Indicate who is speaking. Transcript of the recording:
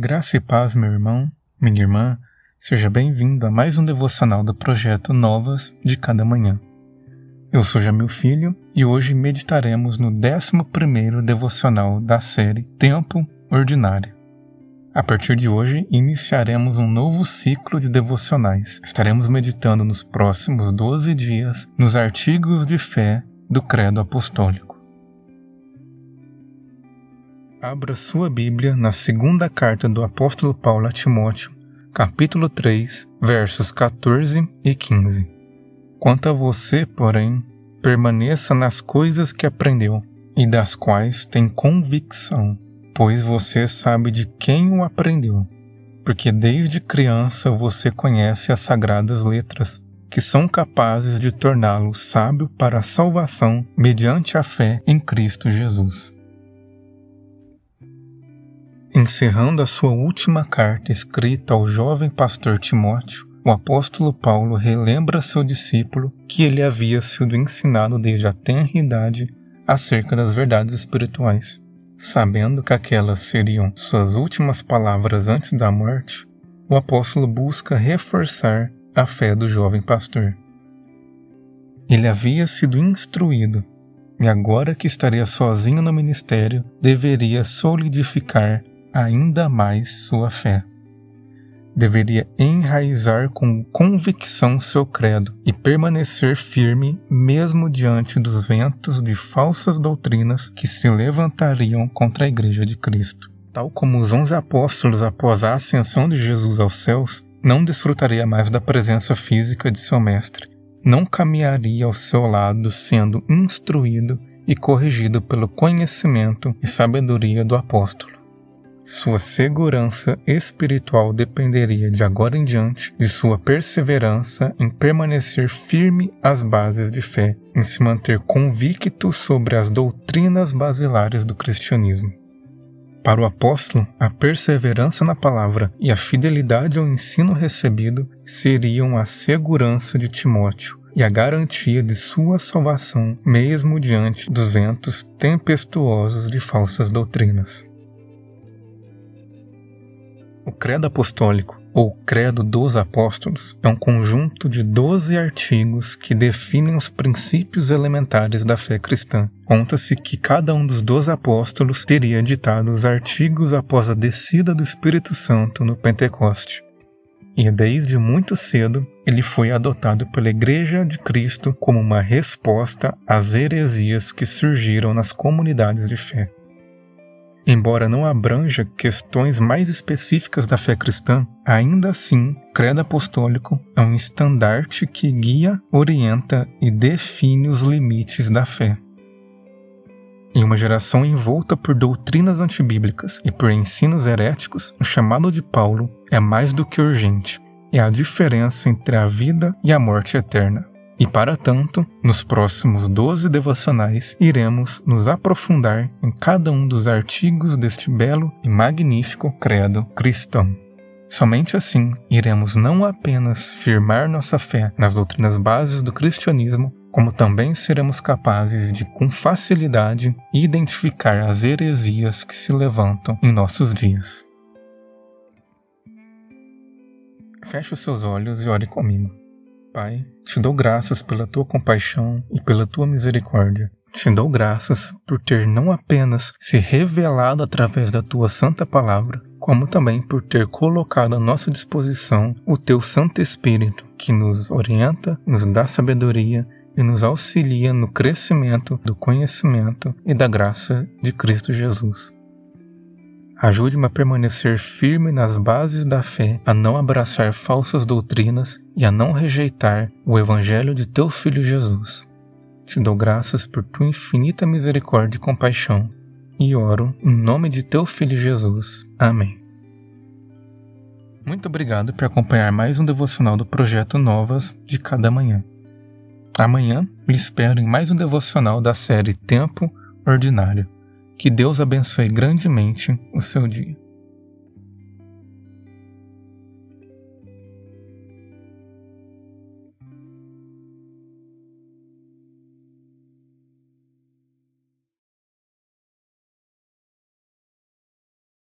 Speaker 1: Graça e paz, meu irmão, minha irmã, seja bem-vindo a mais um devocional do projeto Novas de Cada Manhã. Eu sou Jamil Filho e hoje meditaremos no 11 devocional da série Tempo Ordinário. A partir de hoje, iniciaremos um novo ciclo de devocionais. Estaremos meditando nos próximos 12 dias nos artigos de fé do Credo Apostólico. Abra sua Bíblia na segunda carta do apóstolo Paulo a Timóteo, capítulo 3, versos 14 e 15. Quanto a você, porém, permaneça nas coisas que aprendeu e das quais tem convicção, pois você sabe de quem o aprendeu, porque desde criança você conhece as sagradas letras, que são capazes de torná-lo sábio para a salvação mediante a fé em Cristo Jesus. Encerrando a sua última carta escrita ao jovem pastor Timóteo, o apóstolo Paulo relembra seu discípulo que ele havia sido ensinado desde a tenra idade acerca das verdades espirituais. Sabendo que aquelas seriam suas últimas palavras antes da morte, o apóstolo busca reforçar a fé do jovem pastor. Ele havia sido instruído e agora que estaria sozinho no ministério, deveria solidificar ainda mais sua fé deveria enraizar com convicção seu credo e permanecer firme mesmo diante dos ventos de falsas doutrinas que se levantariam contra a Igreja de Cristo. Tal como os onze apóstolos após a ascensão de Jesus aos céus, não desfrutaria mais da presença física de seu Mestre, não caminharia ao seu lado sendo instruído e corrigido pelo conhecimento e sabedoria do apóstolo. Sua segurança espiritual dependeria de agora em diante de sua perseverança em permanecer firme às bases de fé, em se manter convicto sobre as doutrinas basilares do cristianismo. Para o apóstolo, a perseverança na palavra e a fidelidade ao ensino recebido seriam a segurança de Timóteo e a garantia de sua salvação, mesmo diante dos ventos tempestuosos de falsas doutrinas. O Credo Apostólico, ou Credo dos Apóstolos, é um conjunto de doze artigos que definem os princípios elementares da fé cristã. Conta-se que cada um dos doze apóstolos teria ditado os artigos após a descida do Espírito Santo no Pentecoste. E desde muito cedo ele foi adotado pela Igreja de Cristo como uma resposta às heresias que surgiram nas comunidades de fé. Embora não abranja questões mais específicas da fé cristã, ainda assim, credo apostólico é um estandarte que guia, orienta e define os limites da fé. Em uma geração envolta por doutrinas antibíblicas e por ensinos heréticos, o chamado de Paulo é mais do que urgente. É a diferença entre a vida e a morte eterna. E para tanto, nos próximos 12 devocionais, iremos nos aprofundar em cada um dos artigos deste belo e magnífico credo cristão. Somente assim iremos não apenas firmar nossa fé nas doutrinas bases do cristianismo, como também seremos capazes de, com facilidade, identificar as heresias que se levantam em nossos dias. Feche os seus olhos e ore comigo. Pai, te dou graças pela tua compaixão e pela tua misericórdia. Te dou graças por ter não apenas se revelado através da tua santa palavra, como também por ter colocado à nossa disposição o teu Santo Espírito, que nos orienta, nos dá sabedoria e nos auxilia no crescimento do conhecimento e da graça de Cristo Jesus. Ajude-me a permanecer firme nas bases da fé, a não abraçar falsas doutrinas e a não rejeitar o Evangelho de teu Filho Jesus. Te dou graças por tua infinita misericórdia e compaixão, e oro em nome de teu Filho Jesus. Amém. Muito obrigado por acompanhar mais um devocional do projeto Novas de Cada Manhã. Amanhã lhe espero em mais um devocional da série Tempo Ordinário. Que Deus abençoe grandemente o seu dia.